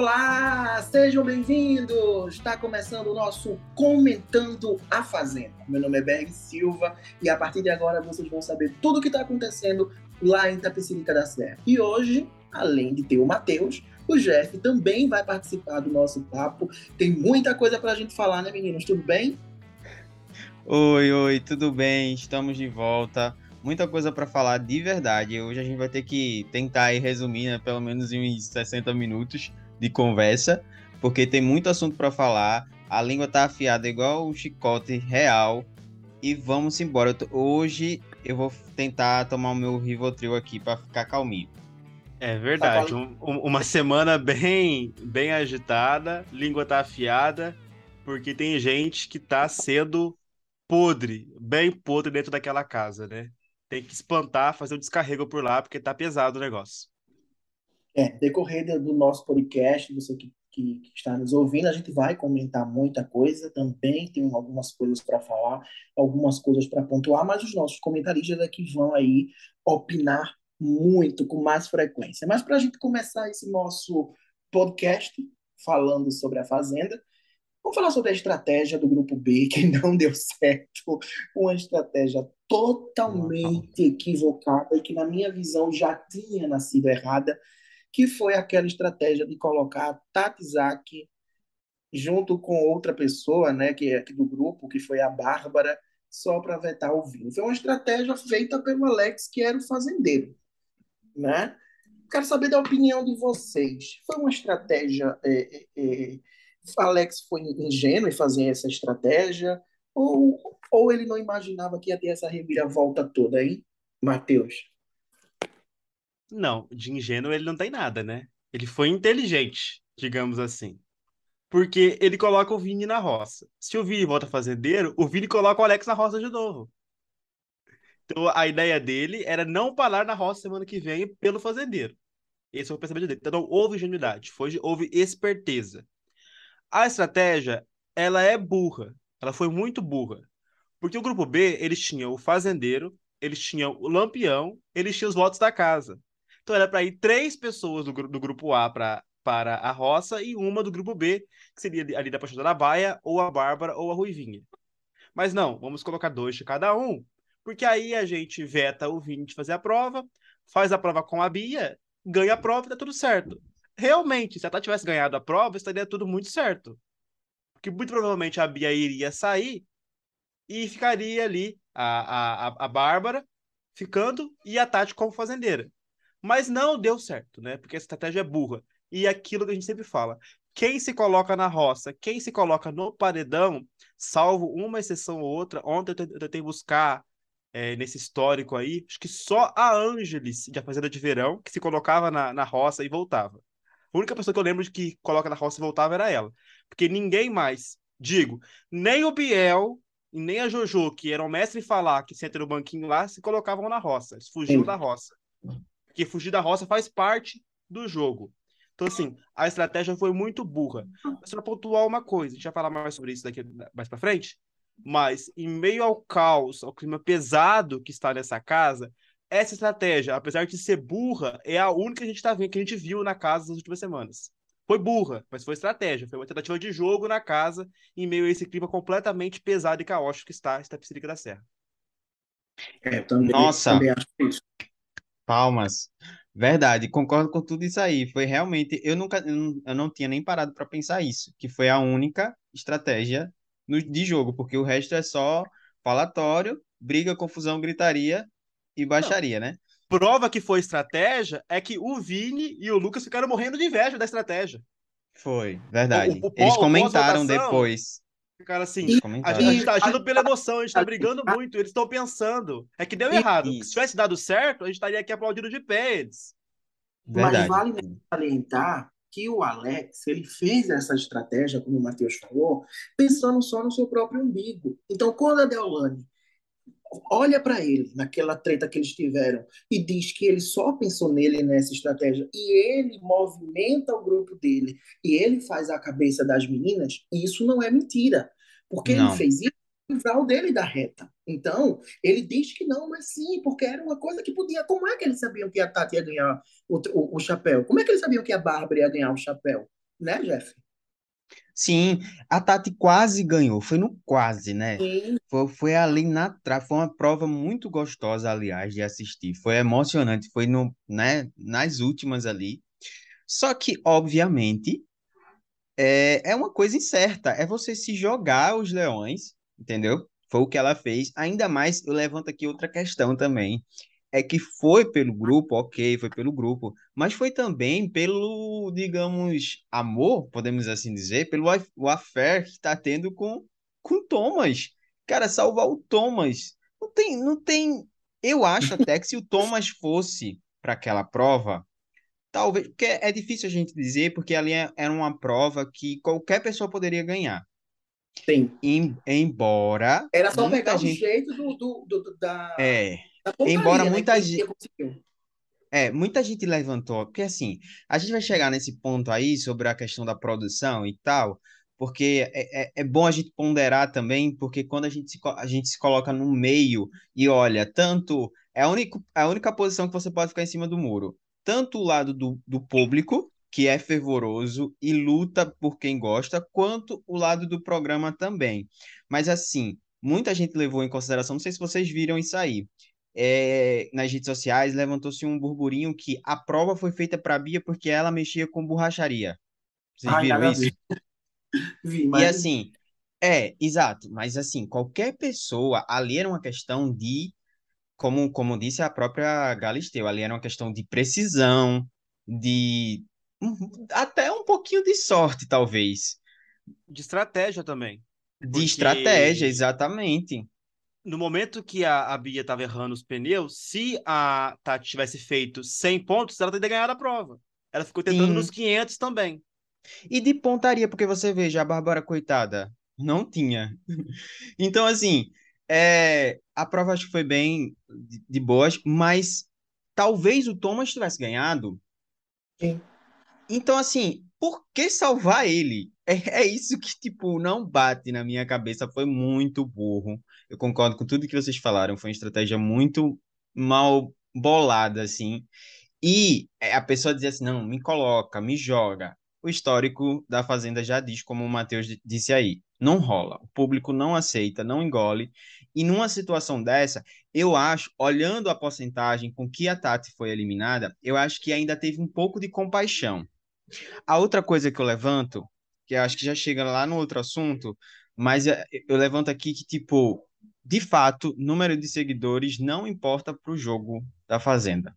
Olá, sejam bem-vindos! Está começando o nosso Comentando a Fazenda. Meu nome é Berg Silva e a partir de agora vocês vão saber tudo o que está acontecendo lá em Tapecirica da Serra. E hoje, além de ter o Matheus, o Jeff também vai participar do nosso papo. Tem muita coisa para a gente falar, né, meninos? Tudo bem? Oi, oi, tudo bem? Estamos de volta muita coisa para falar de verdade. Hoje a gente vai ter que tentar resumir, né, pelo menos em uns 60 minutos de conversa, porque tem muito assunto para falar. A língua tá afiada igual um chicote real. E vamos embora. Hoje eu vou tentar tomar o meu Rivotril aqui para ficar calminho. É verdade. Tá um, uma semana bem, bem agitada, língua tá afiada, porque tem gente que tá sendo podre, bem podre dentro daquela casa, né? Tem que espantar, fazer o um descarrego por lá, porque tá pesado o negócio. É, decorrer do nosso podcast, você que, que, que, está nos ouvindo, a gente vai comentar muita coisa também, tem algumas coisas para falar, algumas coisas para pontuar, mas os nossos comentaristas aqui vão aí opinar muito, com mais frequência. Mas para a gente começar esse nosso podcast falando sobre a Fazenda, vamos falar sobre a estratégia do Grupo B, que não deu certo, uma estratégia totalmente equivocada e que, na minha visão, já tinha nascido errada que foi aquela estratégia de colocar Tatizak junto com outra pessoa, né, que é do grupo, que foi a Bárbara, só para vetar o vinho. Foi uma estratégia feita pelo Alex, que era o fazendeiro, né? Quero saber da opinião de vocês. Foi uma estratégia... É, é, é, Alex foi ingênuo em fazer essa estratégia? Ou, ou ele não imaginava que ia ter essa reviravolta toda, hein, Matheus? Não, de ingênuo ele não tem nada, né? Ele foi inteligente, digamos assim. Porque ele coloca o Vini na roça. Se o Vini volta fazendeiro, o Vini coloca o Alex na roça de novo. Então a ideia dele era não parar na roça semana que vem pelo fazendeiro. Esse foi o pensamento dele. Então não houve ingenuidade, foi, houve esperteza. A estratégia, ela é burra. Ela foi muito burra. Porque o grupo B, eles tinham o fazendeiro, eles tinham o lampião, eles tinham os votos da casa. Então era para ir três pessoas do, do grupo A pra, para a roça e uma do grupo B, que seria ali da Paixão da Baia, ou a Bárbara, ou a Ruivinha. Mas não, vamos colocar dois de cada um, porque aí a gente veta o Vini de fazer a prova, faz a prova com a Bia, ganha a prova e tá tudo certo. Realmente, se a Tati tivesse ganhado a prova, estaria tudo muito certo. Porque muito provavelmente a Bia iria sair e ficaria ali a, a, a Bárbara ficando e a Tati como fazendeira. Mas não deu certo, né? Porque a estratégia é burra. E aquilo que a gente sempre fala. Quem se coloca na roça, quem se coloca no paredão, salvo uma exceção ou outra, ontem eu tentei buscar é, nesse histórico aí, acho que só a Ângeles, de Fazenda de Verão, que se colocava na, na roça e voltava. A única pessoa que eu lembro de que coloca na roça e voltava era ela. Porque ninguém mais, digo, nem o Biel e nem a Jojo, que eram mestre em falar que senta no banquinho lá, se colocavam na roça. Eles fugiam Sim. da roça. Porque fugir da roça faz parte do jogo. Então, assim, a estratégia foi muito burra. Mas para pontuar uma coisa, a gente vai falar mais sobre isso daqui mais para frente, mas em meio ao caos, ao clima pesado que está nessa casa, essa estratégia, apesar de ser burra, é a única que a gente tá vendo, que a gente viu na casa nas últimas semanas. Foi burra, mas foi estratégia. Foi uma tentativa de jogo na casa, em meio a esse clima completamente pesado e caótico que está esta Psíquica da Serra. É, também, Nossa! Também acho isso. Palmas. Verdade, concordo com tudo isso aí. Foi realmente, eu nunca, eu não, tinha nem parado para pensar isso, que foi a única estratégia no, de jogo, porque o resto é só falatório, briga, confusão, gritaria e baixaria, não. né? Prova que foi estratégia é que o Vini e o Lucas ficaram morrendo de inveja da estratégia. Foi, verdade. O, o, Eles comentaram depois. Cara, assim, a gente tá agindo pela emoção, a gente tá brigando muito, eles estão pensando. É que deu errado. Se tivesse dado certo, a gente estaria aqui aplaudindo de pé eles. Mas vale salientar que o Alex, ele fez essa estratégia, como o Matheus falou, pensando só no seu próprio umbigo. Então, quando a Deolane olha para ele naquela treta que eles tiveram e diz que ele só pensou nele nessa estratégia e ele movimenta o grupo dele e ele faz a cabeça das meninas, isso não é mentira, porque não. ele fez isso livrar o dele da reta. Então, ele diz que não, mas sim, porque era uma coisa que podia. Como é que eles sabiam que a Tati ia ganhar o, o, o chapéu? Como é que eles sabiam que a Bárbara ia ganhar o chapéu? né, Jeff? Sim, a Tati quase ganhou, foi no quase, né? Sim, Foi, foi ali na trave, foi uma prova muito gostosa, aliás, de assistir. Foi emocionante, foi no, né, nas últimas ali. Só que, obviamente, é, é uma coisa incerta, é você se jogar os leões, entendeu? Foi o que ela fez. Ainda mais, eu levanto aqui outra questão também. É que foi pelo grupo, ok, foi pelo grupo, mas foi também pelo, digamos, amor, podemos assim dizer, pelo o affair que está tendo com com Thomas. Cara, salvar o Thomas. Não tem, não tem. Eu acho até que se o Thomas fosse para aquela prova, talvez, porque é difícil a gente dizer, porque ali é- era uma prova que qualquer pessoa poderia ganhar. sim. Em- embora Era só pegar o gente jeito do, do, do- do- da, é, embora né? muita Que gente. É, muita gente levantou, porque assim, a gente vai chegar nesse ponto aí sobre a questão da produção e tal, porque é, é, é bom a gente ponderar também, porque quando a gente se, a gente se coloca no meio e olha, tanto, é a única, a única posição que você pode ficar em cima do muro, tanto o lado do, do público, que é fervoroso e luta por quem gosta, quanto o lado do programa também. Mas assim, muita gente levou em consideração, não sei se vocês viram isso aí é, nas redes sociais, levantou-se um burburinho que a prova foi feita para a Bia porque ela mexia com borracharia. Vocês Ai, viram isso? Vi, E mas assim, é, exato, mas assim, qualquer pessoa, ali era uma questão de, como, como disse a própria Galisteu, ali era uma questão de precisão, de até um pouquinho de sorte, talvez, De estratégia também. de estratégia, Porque exatamente. No momento que a, a Bia tava errando os pneus, se a Tati tivesse feito 100 pontos, ela teria ganhado a prova. Ela ficou tentando nos Sim. 500 também. E de pontaria, porque você veja, a Bárbara, coitada, não tinha. Então, assim, é, a prova acho que foi bem de, de boas, mas talvez o Thomas tivesse ganhado. sim. Então, assim, por que salvar ele? É, é isso que, tipo, não bate na minha cabeça. Foi muito burro. Eu concordo com tudo que vocês falaram. Foi uma estratégia muito mal bolada, assim. E é, a pessoa dizia assim: não, me coloca, me joga. O histórico da Fazenda já diz, como o Matheus di- disse aí, não rola. O público não aceita, não engole. E numa situação dessa, eu acho, olhando a porcentagem com que a Tati foi eliminada, eu acho que ainda teve um pouco de compaixão. A outra coisa que eu levanto, que acho que já chega lá no outro assunto, mas é, eu levanto aqui que, tipo, de fato, número de seguidores não importa para o jogo da Fazenda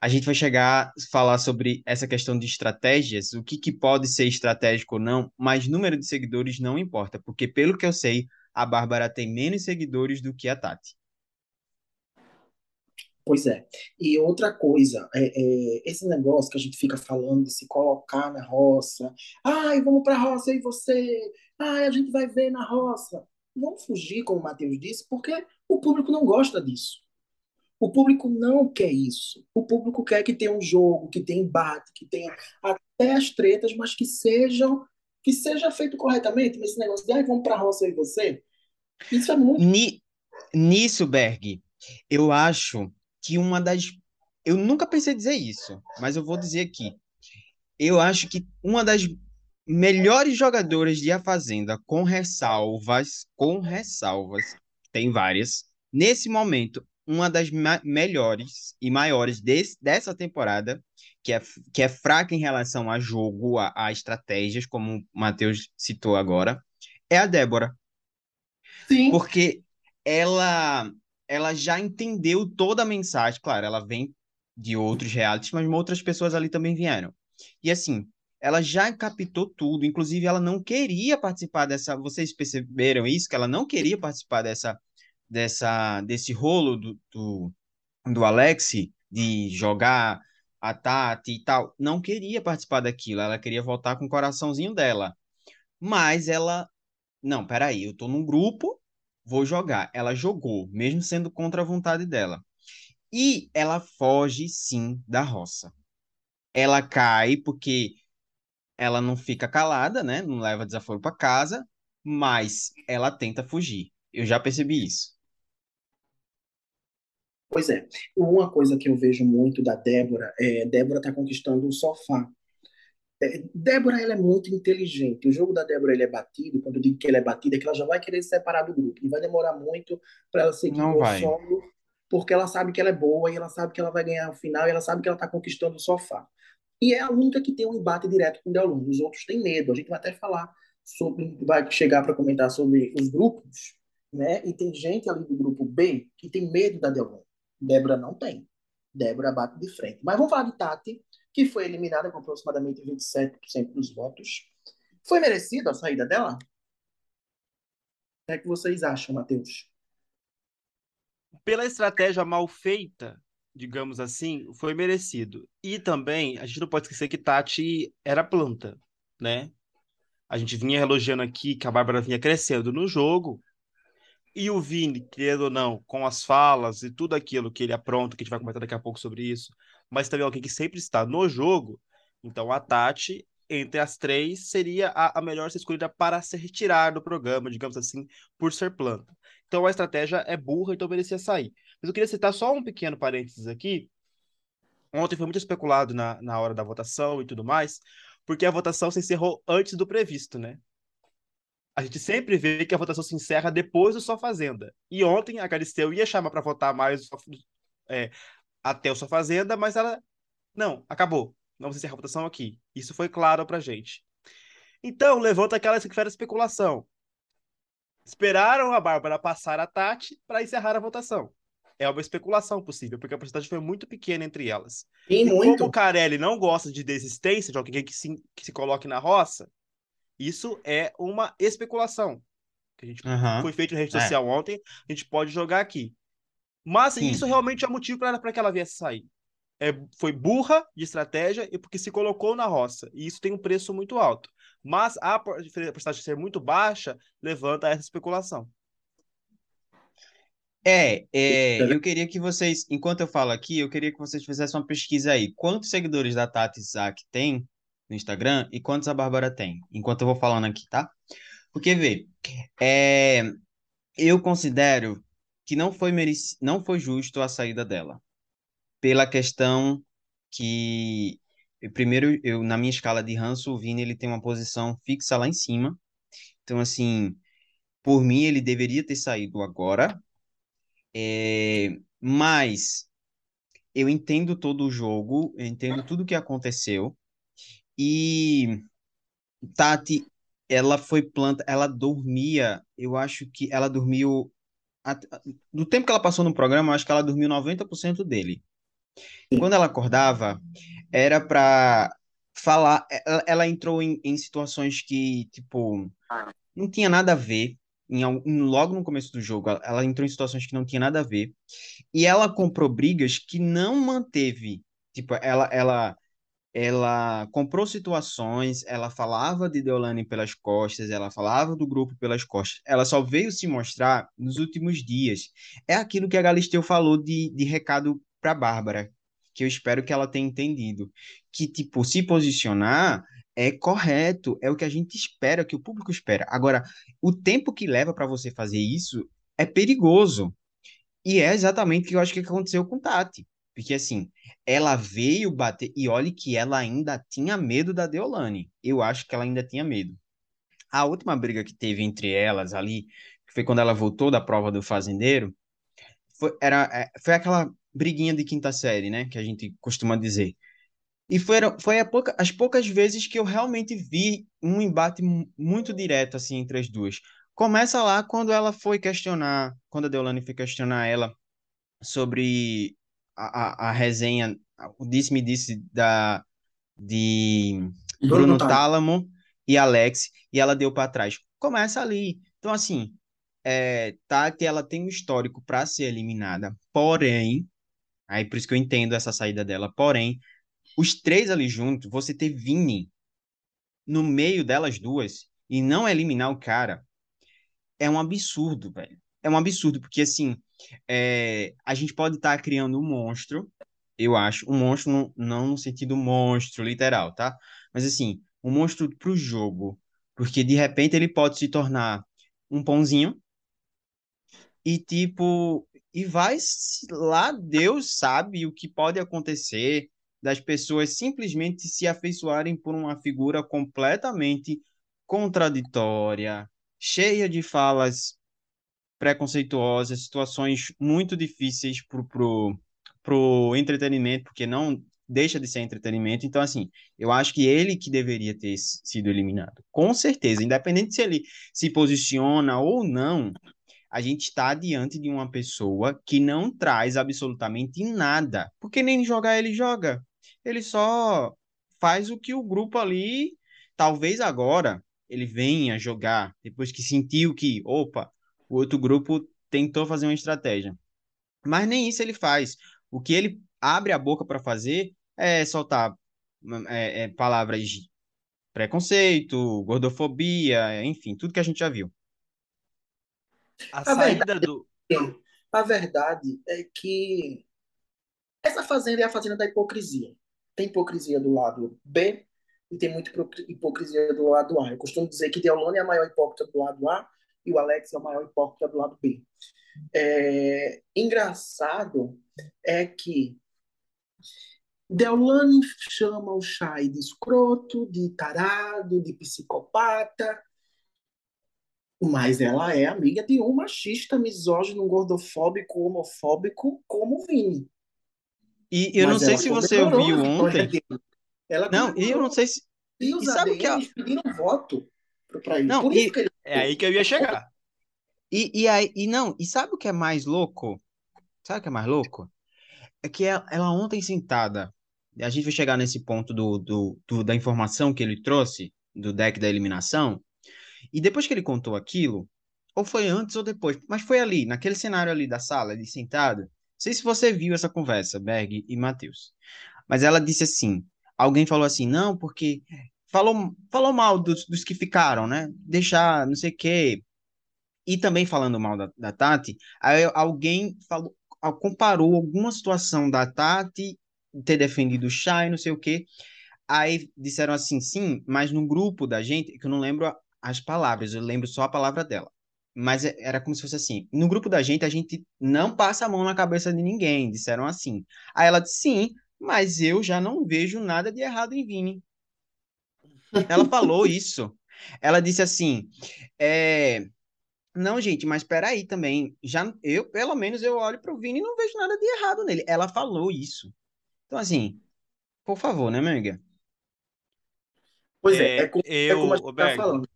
a gente vai chegar a falar sobre essa questão de estratégias, o que, que pode ser estratégico ou não, mas número de seguidores não importa, porque pelo que eu sei, a Bárbara tem menos seguidores do que a Tati. Pois é. E outra coisa, é, é, esse negócio que a gente fica falando de se colocar na roça. Ai, vamos para a roça, e você. Ai, a gente vai ver na roça. Não fugir, como o Matheus disse, porque o público não gosta disso. O público não quer isso. O público quer que tenha um jogo, que tenha embate, que tenha até as tretas, mas que sejam que seja feito corretamente. Mas esse negócio de ai, vamos para a roça, e você. Isso é muito. Ni, nisso, Berg, eu acho que uma das. Eu nunca pensei dizer isso, mas eu vou dizer aqui. Eu acho que uma das melhores jogadoras de A Fazenda, com ressalvas, com ressalvas, tem várias, nesse momento, uma das melhores e maiores desse, dessa temporada, que é, que é fraca em relação a jogo, a, a estratégias, como o Matheus citou agora, é a Débora Sim, porque ela ela já entendeu toda a mensagem. Claro, ela vem de outros realities, mas outras pessoas ali também vieram. E assim, ela já captou tudo. Inclusive, ela não queria participar dessa. Vocês perceberam isso? Que ela não queria participar dessa, dessa desse rolo do, do, do Alex de jogar a Tati e tal. Não queria participar daquilo. Ela queria voltar com o coraçãozinho dela. Mas ela não, peraí, eu tô num grupo, vou jogar. Ela jogou, mesmo sendo contra a vontade dela. E ela foge, sim, da roça. Ela cai porque ela não fica calada, né? Não leva desaforo para casa, mas ela tenta fugir. Eu já percebi isso. pois é. Uma coisa que eu vejo muito da Débora é Débora tá conquistando o sofá. É, Débora, ela é muito inteligente. O jogo da Débora, ele é batido. Quando eu digo que ele é batido, é que ela já vai querer se separar do grupo. E vai demorar muito para ela seguir Não o vai. solo, porque ela sabe que ela é boa e ela sabe que ela vai ganhar o final e ela sabe que ela está conquistando o sofá. E é a única que tem um embate direto com o Deolane. Os outros têm medo. A gente vai até falar sobre, vai chegar para comentar sobre os grupos, né? E tem gente ali do grupo B que tem medo da Deolane. Débora não tem. Débora bate de frente. Mas vamos falar de Tati, que foi eliminada com aproximadamente 27% dos votos. Foi merecida a saída dela? O que é que vocês acham, Matheus? Pela estratégia mal feita, digamos assim, foi merecido. E também, a gente não pode esquecer que Tati era planta, né? A gente vinha elogiando aqui que a Bárbara vinha crescendo no jogo. E o Vini, querendo ou não, com as falas e tudo aquilo que ele apronta, que a gente vai comentar daqui a pouco sobre isso, mas também alguém que sempre está no jogo. Então a Tati, entre as três, seria a, a melhor ser escolhida para se retirar do programa, digamos assim, por ser planta. Então a estratégia é burra, então merecia sair. Mas eu queria citar só um pequeno parênteses aqui. Ontem foi muito especulado na, na hora da votação e tudo mais, porque a votação se encerrou antes do previsto, né? A gente sempre vê que a votação se encerra depois do Só Fazenda. E ontem a Galisteu ia chamar para votar mais é, até o Só Fazenda, mas ela. Não, acabou. Vamos encerrar a votação aqui. Isso foi claro pra gente. Então, levanta aquela especulação. Esperaram a Bárbara passar a Tati para encerrar a votação. É uma especulação possível, porque a porcentagem foi muito pequena entre elas. E, E muito. como o Carelli não gosta de desistência, de alguém que se, que se coloque na roça, isso é uma especulação. Que a gente Aham. foi feito na rede É. social ontem, a gente pode jogar aqui. Mas Sim. isso realmente é motivo para que ela viesse sair. É, foi burra de estratégia e porque se colocou na roça. E isso tem um preço muito alto. Mas a por- a porcentagem ser muito baixa levanta essa especulação. É, é, eu queria que vocês, enquanto eu falo aqui, eu queria que vocês fizessem uma pesquisa aí. Quantos seguidores da Tati Isaac tem no Instagram e quantos a Bárbara tem? Enquanto eu vou falando aqui, tá? Porque, vê, é, eu considero que não foi mereci, não foi justo a saída dela. Pela questão que, primeiro, eu, na minha escala de ranço, o Vini, ele tem uma posição fixa lá em cima. Então, assim, por mim, ele deveria ter saído agora. É, mas eu entendo todo o jogo, eu entendo tudo o que aconteceu. E Tati, ela foi planta, ela dormia, eu acho que ela dormiu. Do tempo que ela passou no programa, eu acho que ela dormiu 90% dele. Quando ela acordava, era para falar. Ela, ela entrou em, em situações que, tipo, não tinha nada a ver. Em, em- logo no começo do jogo, ela, ela entrou em situações que não tinha nada a ver. E ela comprou brigas que não manteve. Tipo, ela, ela, ela comprou situações, ela falava de Deolane pelas costas, ela falava do grupo pelas costas. Ela só veio se mostrar nos últimos dias. É aquilo que a Galisteu falou de, de recado para Bárbara, que eu espero que ela tenha entendido. Que, tipo, se posicionar é correto, é o que a gente espera, que o público espera. Agora, o tempo que leva para você fazer isso é perigoso. E é exatamente o que eu acho que aconteceu com Tati. Porque, assim, ela veio bater. E olhe que ela ainda tinha medo da Deolane. Eu acho que ela ainda tinha medo. A última briga que teve entre elas ali, que foi quando ela voltou da prova do fazendeiro, foi, era, é, foi aquela briguinha de quinta série, né? Que a gente costuma dizer. E foram, foi pouca, as poucas vezes que eu realmente vi um embate mu- muito direto, assim, entre as duas. Começa lá quando ela foi questionar, quando a Deolane foi questionar ela sobre a, a resenha, o disse-me disse da, de Bruno Bruno Tálamo. Tálamo e Alex, e ela deu para trás. Começa ali. Então, assim, é, Tati, ela tem um histórico para ser eliminada, porém, aí por isso que eu entendo essa saída dela, porém, os três ali juntos, você ter Vini no meio delas duas e não eliminar o cara, é um absurdo, velho. É um absurdo, porque assim, é, a gente pode estar criando um monstro, eu acho, um monstro não, não no sentido monstro literal, tá? Mas assim, um monstro pro jogo, porque de repente ele pode se tornar um pãozinho e tipo, e vai lá, Deus sabe o que pode acontecer. das pessoas simplesmente se afeiçoarem por uma figura completamente contraditória, cheia de falas preconceituosas, situações muito difíceis pro, pro, pro entretenimento, porque não deixa de ser entretenimento. Então, assim, eu acho que ele que deveria ter sido eliminado. Com certeza, independente se ele se posiciona ou não, a gente está diante de uma pessoa que não traz absolutamente nada, porque nem jogar ele joga. Ele só faz o que o grupo ali, talvez agora, ele venha jogar, depois que sentiu que, opa, o outro grupo tentou fazer uma estratégia. Mas nem isso ele faz. O que ele abre a boca para fazer é soltar é, é, palavras de preconceito, gordofobia, enfim, tudo que a gente já viu. A, a saída verdade, do. A verdade é que essa fazenda é a fazenda da hipocrisia. Tem hipocrisia do lado B e tem muita hipocrisia do lado A. Eu costumo dizer que Deolane é a maior hipócrita do lado A e o Alex é o maior hipócrita do lado B. É, engraçado é que Deolane chama o Chay de escroto, de tarado, de psicopata, mas ela é amiga de um machista, misógino, gordofóbico, homofóbico como o Vini. E eu mas não sei se você ouviu ontem. Ela não, e eu não sei se. E e sabe que ela... pediram voto para ele. Não, e... É aí que eu ia chegar. E, e, aí, e não, e sabe o que é mais louco? Sabe o que é mais louco? É que ela, ela ontem sentada, a gente vai chegar nesse ponto do, do, do, da informação que ele trouxe, do deck da eliminação, e depois que ele contou aquilo, ou foi antes ou depois, mas foi ali, naquele cenário ali da sala, ali sentado, não sei se você viu essa conversa, Berg e Matheus, mas ela disse assim, alguém falou assim, não, porque falou, falou mal dos, dos que ficaram, né? Deixar, não sei o quê. E também falando mal da, da Tati, alguém falou, comparou alguma situação da Tati ter defendido o Chay, não sei o quê. Aí disseram assim, sim, mas no grupo da gente, que eu não lembro as palavras, eu lembro só a palavra dela. Mas é, era como se fosse assim. No grupo da gente, a gente não passa a mão na cabeça de ninguém, disseram assim. Aí ela disse, sim, mas eu já não vejo nada de errado em Vini. Ela falou isso. Ela disse assim: é... Não, gente, mas peraí também. Já, eu, pelo menos, eu olho para o Vini e não vejo nada de errado nele. Ela falou isso. Então, assim, por favor, né, minha amiga? Pois é, é, é como, eu, é como a gente tá falando.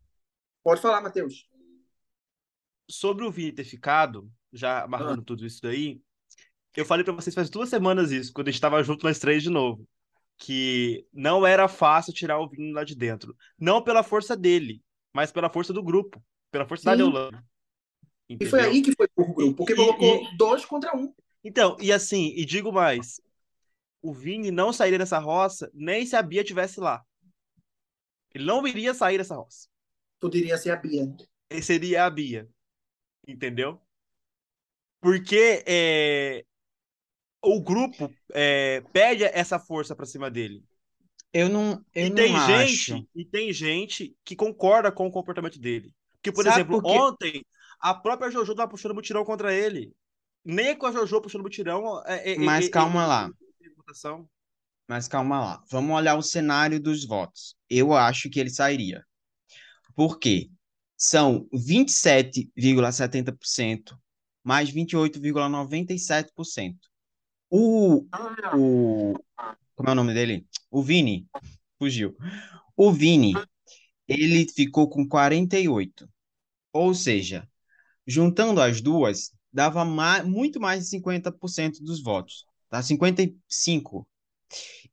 Pode falar, Matheus. Sobre o Vini ter ficado, já amarrando ah. tudo isso daí, eu falei para vocês faz duas semanas isso, quando a gente estava junto nós três de novo que não era fácil tirar o Vini lá de dentro. Não pela força dele, mas pela força do grupo, pela força Sim. da Deolane. E foi aí que foi o grupo, porque e, colocou e, dois contra um. Então, e assim, e digo mais, o Vini não sairia dessa roça nem se a Bia tivesse lá. Ele não iria sair dessa roça. Poderia ser a Bia. Ele seria a Bia. Entendeu? Porque é, o grupo é, pede essa força para cima dele. Eu não, eu e não tem acho. gente e tem gente que concorda com o comportamento dele. Porque, por Sabe exemplo, ontem a própria Jojo tava puxando mutirão contra ele. Nem com a Jojo puxando mutirão. É, é, Mas é, calma lá. Mas calma lá. Vamos olhar o cenário dos votos. Eu acho que ele sairia. Por quê? São 27,70% mais 28,97%. O, o. Como é o nome dele? O Vini. Fugiu. O Vini, ele ficou com 48. Ou seja, juntando as duas, dava mais, muito mais de 50% dos votos. Tá? 55.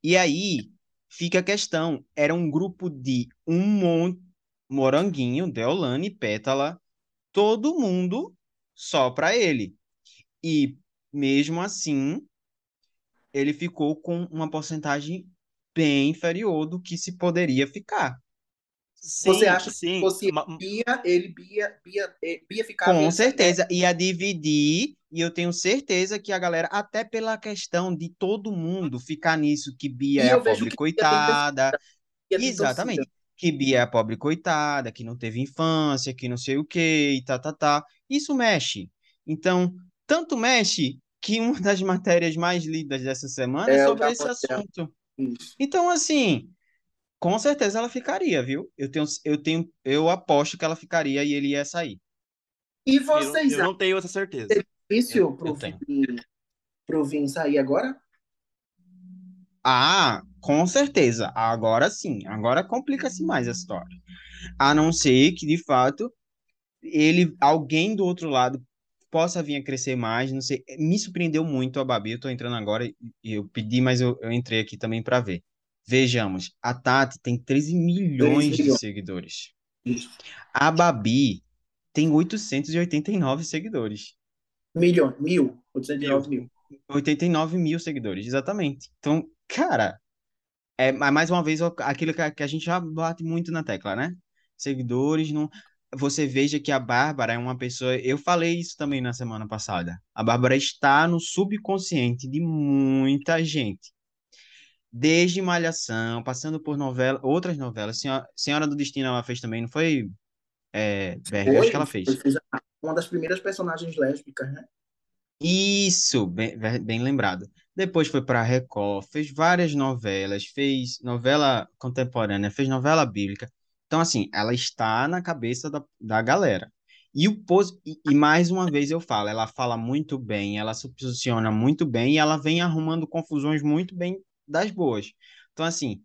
E aí fica a questão: era um grupo de um monte. Moranguinho, Deolane, Pétala, todo mundo só para ele. E mesmo assim, ele ficou com uma porcentagem bem inferior do que se poderia ficar. Sim, Você acha sim. que fosse Bia, ele, Bia, Bia, eh, Bia ficava... Com certeza, ia dividir, e eu tenho certeza que a galera, até pela questão de todo mundo ficar nisso, que Bia e é a pobre coitada... Exatamente. Que Bia é a pobre coitada, que não teve infância, que não sei o que, e tá, tá, tá. Isso mexe. Então, tanto mexe que uma das matérias mais lidas dessa semana é, é sobre esse assunto. Isso. Então, assim, com certeza ela ficaria, viu? Eu tenho, eu tenho, eu aposto que ela ficaria e ele ia sair. E Eu, vocês eu não tenho essa certeza. acham difícil Eu, pro eu pro sair agora? Ah, com certeza. Agora sim. Agora complica-se mais a história. A não ser que, de fato, ele, alguém do outro lado possa vir a crescer mais, não sei. Me surpreendeu muito a Babi, eu tô entrando agora e eu pedi, mas eu, eu entrei aqui também para ver. Vejamos, a Tati tem 13 3 milhões de milhões. seguidores. Isso. A Babi tem 889 seguidores. Milhões, mil, Mil. 809 mil. 89 mil seguidores, exatamente. Então, cara, é mais uma vez aquilo que a, que a gente já bate muito na tecla, né? Seguidores não. Você veja que a Bárbara é uma pessoa. Eu falei isso também na semana passada. A Bárbara está no subconsciente de muita gente. Desde Malhação, passando por novela, outras novelas. Senhora, Senhora do Destino ela fez também, não foi, é, Berg? Eu acho que ela fez. uma das primeiras personagens lésbicas, né? Isso, bem, bem lembrado. Depois foi para Record, fez várias novelas, fez novela contemporânea, fez novela bíblica. Então, assim, ela está na cabeça da, da galera. E, o, pos- e, mais uma vez eu falo, ela fala muito bem, ela se posiciona muito bem e ela vem arrumando confusões muito bem das boas. Então, assim,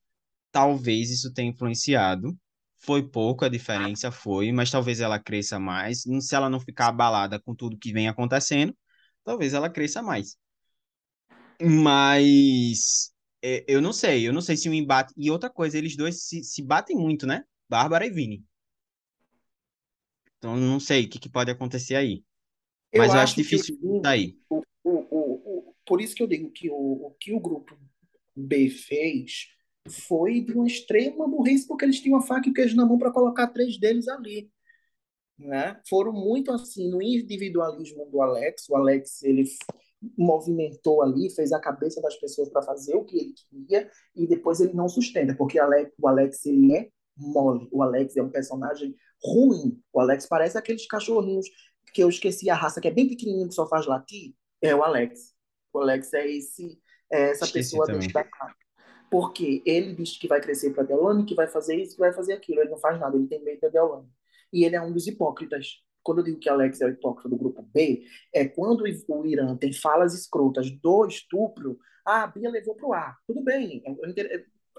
talvez isso tenha influenciado. Foi pouco a diferença, foi, mas talvez ela cresça mais. Se ela não ficar abalada com tudo que vem acontecendo talvez ela cresça mais. Mas é, eu não sei, eu não sei se o embate. E outra coisa, eles dois se, se batem muito, né? Bárbara e Vini. Então não sei o que, que pode acontecer aí. Eu Mas eu acho difícil Vini, sair. o, o, o, por isso que eu digo que o, o que o grupo B fez foi de uma extrema burrice, porque eles tinham a faca e o queijo na mão para colocar três deles ali, né? Foram muito assim no individualismo do Alex. O Alex ele movimentou ali, fez a cabeça das pessoas para fazer o que ele queria e depois ele não sustenta, porque o Alex ele é mole. O Alex é um personagem ruim. O Alex parece aqueles cachorrinhos que eu esqueci a raça, que é bem pequenininho, que só faz latir. É o Alex. O Alex é esse, é essa Esqueci pessoa também. destacada. Porque ele diz que vai crescer para Deolane, que vai fazer isso, que vai fazer aquilo. Ele não faz nada, ele tem medo da Deolane. E ele é um dos hipócritas. Quando eu digo que Alex é o hipócrita do grupo B, é quando o Irã tem falas escrotas do estupro, ah, a Bia levou pro ar. Tudo bem,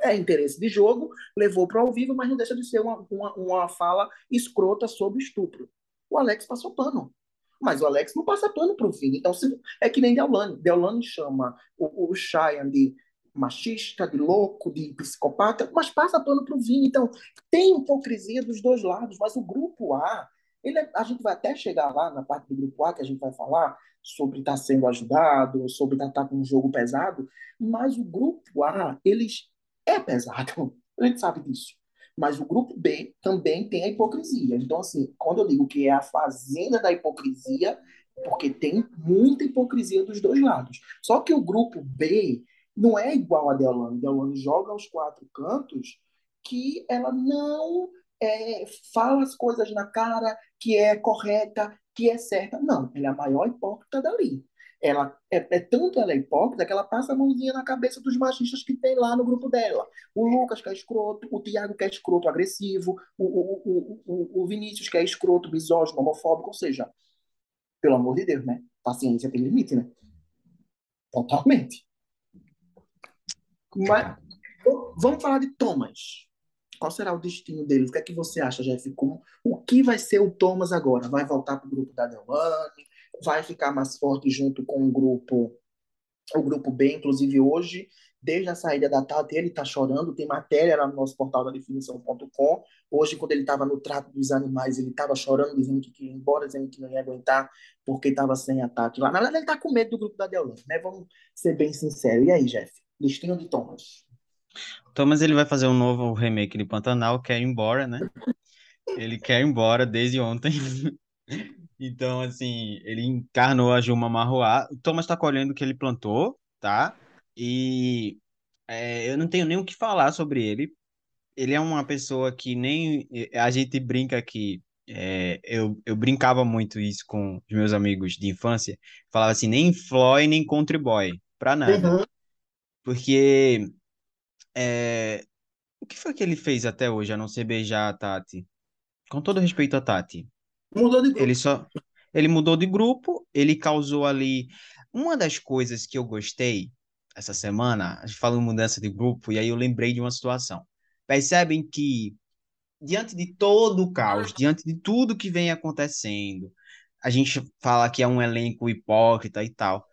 é interesse de jogo, levou para ao vivo, mas não deixa de ser uma, uma, uma fala escrota sobre estupro. O Alex passou pano. Mas o Alex não passa pano pro Vini. Então, se, é que nem Deolane. Deolane chama o, o Cheyenne de machista, de louco, de psicopata, mas passa pano pro Vini. Então, tem hipocrisia dos dois lados, mas o grupo A, ele é, a gente vai até chegar lá na parte do grupo A que a gente vai falar sobre estar tá sendo ajudado, sobre estar tá, tá com um jogo pesado, mas o grupo A, eles é pesado. A gente sabe disso. Mas o grupo B também tem a hipocrisia. Então, assim, quando eu digo que é a fazenda da hipocrisia, porque tem muita hipocrisia dos dois lados. Só que o grupo B não é igual a Deolane. Deolane joga aos quatro cantos que ela não é, fala as coisas na cara que é correta, que é certa. Não, ela é a maior hipócrita dali. Ela é, é, tanto ela é hipócrita que ela passa a mãozinha na cabeça dos machistas que tem lá no grupo dela. O Lucas que é escroto, o Tiago que é escroto, agressivo, o, o, o, o, Vinícius que é escroto, misógino, homofóbico, ou seja, pelo amor de Deus, né? Paciência tem limite, né? Totalmente. Mas vamos falar de Thomas. Qual será o destino dele? O que é que você acha, Jeff? Como, o que vai ser o Thomas agora? Vai voltar para o grupo da Deolane? Vai ficar mais forte junto com o grupo, o grupo B? Inclusive hoje, desde a saída da Tati, ele está chorando. Tem matéria lá no nosso portal da definição.com. Hoje, quando ele estava no trato dos animais, ele estava chorando, dizendo que queria ir embora, dizendo que não ia aguentar, porque estava sem a Tati lá. Na verdade, ele está com medo do grupo da Deolane, né? Vamos ser bem sinceros. E aí, Jeff? Destino de Thomas. Thomas ele vai fazer um novo remake de Pantanal, quer ir embora, né? Ele quer ir embora desde ontem. então, assim, ele encarnou a Juma Marroá. O Thomas tá colhendo o que ele plantou, tá? E é, eu não tenho nem o que falar sobre ele. Ele é uma pessoa que nem. A gente brinca que. É, eu, eu brincava muito isso com os meus amigos de infância. Falava assim, nem Floyd, nem Country Boy, pra nada. Uhum. Porque É... O que foi que ele fez até hoje, a não ser beijar a Tati? Com todo respeito a Tati. Mudou de grupo. Ele só. Ele mudou de grupo, ele causou ali. Uma das coisas que eu gostei essa semana, a gente falou em mudança de grupo, e aí eu lembrei de uma situação. Percebem que, diante de todo o caos, diante de tudo que vem acontecendo, a gente fala que é um elenco hipócrita e tal.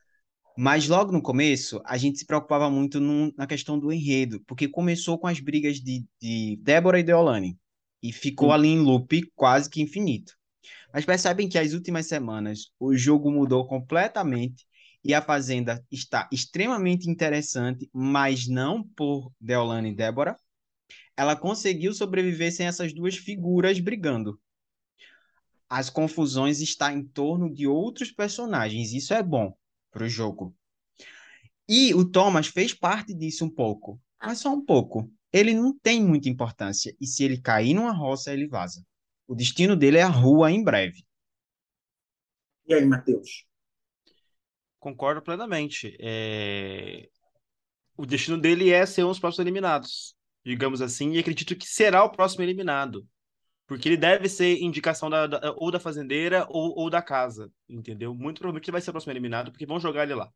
Mas logo no começo, a gente se preocupava muito num, na questão do enredo, porque começou com as brigas de, de Débora e Deolane, e ficou Sim. ali em loop quase que infinito. Mas percebem que as últimas semanas o jogo mudou completamente e a Fazenda está extremamente interessante, mas não por Deolane e Débora. Ela conseguiu sobreviver sem essas duas figuras brigando. As confusões estão em torno de outros personagens. Isso é bom para o jogo. E o Thomas fez parte disso um pouco, mas só um pouco. Ele não tem muita importância. E se ele cair numa roça, ele vaza. O destino dele é a rua em breve. E aí, Matheus? Concordo plenamente. É... O destino dele é ser um dos próximos eliminados, digamos assim, e acredito que será o próximo eliminado. Porque ele deve ser indicação da, da, ou da fazendeira ou, ou da casa, entendeu? Muito provavelmente ele vai ser o próximo eliminado, porque vão jogar ele lá.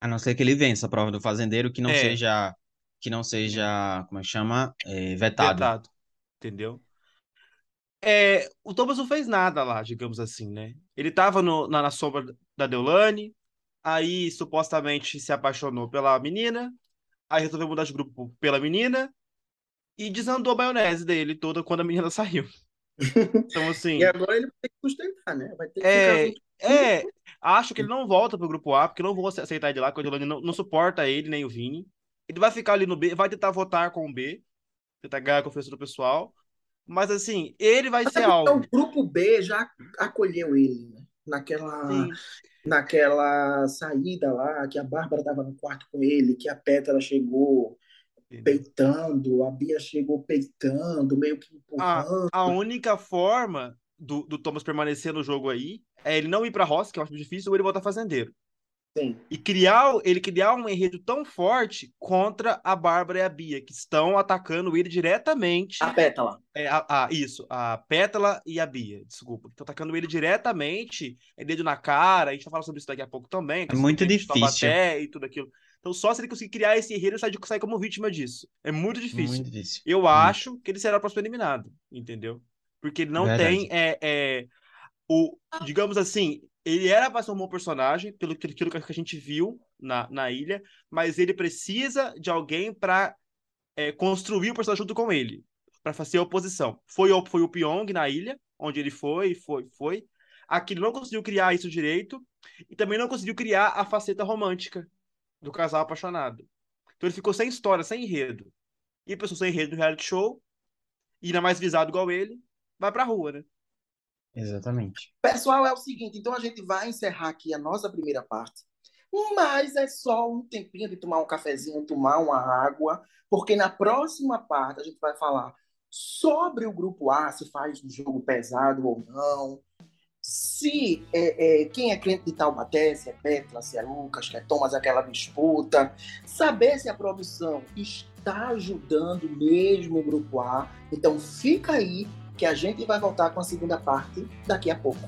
A não ser que ele vença a prova do fazendeiro, que não é. seja, que não seja, como é que chama? É, vetado. Vetado, entendeu? É, o Thomas não fez nada lá, digamos assim, né? Ele tava no, na, na sombra da Deolane, aí supostamente se apaixonou pela menina, aí resolveu mudar de grupo pela menina, e desandou a maionese dele toda quando a menina saiu. Então, assim. e agora ele vai ter que sustentar, né? Vai ter que é, ficar... é, acho que ele não volta pro grupo A, porque não vou aceitar ele lá, porque a Deolane não, não suporta ele, nem o Vini. Ele vai ficar ali no B, vai tentar votar com o B, tentar ganhar a confiança do pessoal. Mas assim, ele vai Mas ser é algo. O grupo B já acolheu ele, né? Naquela, naquela saída lá, que a Bárbara estava no quarto com ele, que a Pétala chegou peitando, a Bia chegou peitando, meio que empurrando. A, a única forma do, do Thomas permanecer no jogo aí é ele não ir pra roça, que eu acho difícil, ou ele voltar fazendeiro. Sim. E criar, ele criar um enredo tão forte contra a Bárbara e a Bia, que estão atacando ele diretamente. A Pétala. É, a, a, isso, a Pétala e a Bia, desculpa. Estão atacando ele diretamente, é dedo na cara, a gente vai falar sobre isso daqui a pouco também. É muito difícil. E tudo aquilo. Então, só se ele conseguir criar esse enredo, ele sai, como vítima disso. É muito difícil. Muito difícil. Eu muito. acho que ele será o próximo eliminado, entendeu? Porque ele não Verdade. tem é, é, o, digamos assim, ele era para ser um bom personagem, pelo aquilo que a gente viu na, na ilha, mas ele precisa de alguém para é, construir o personagem junto com ele, para fazer a oposição. Foi, foi o Pyong na ilha, onde ele foi, foi, foi. Aqui não conseguiu criar isso direito, e também não conseguiu criar a faceta romântica do casal apaixonado. Então ele ficou sem história, sem enredo. E a pessoa sem enredo no reality show, e ainda mais visado igual ele, vai pra rua, né? Exatamente. Pessoal, é o seguinte, então a gente vai encerrar aqui a nossa primeira parte, mas é só um tempinho de tomar um cafezinho, tomar uma água, porque na próxima parte a gente vai falar sobre o grupo A, se faz um jogo pesado ou não, se é, é, quem é cliente de Taubaté, se é Petla, se é Lucas, que é Thomas, aquela disputa, saber se a produção está ajudando mesmo o grupo A. Então fica aí que a gente vai voltar com a segunda parte daqui a pouco.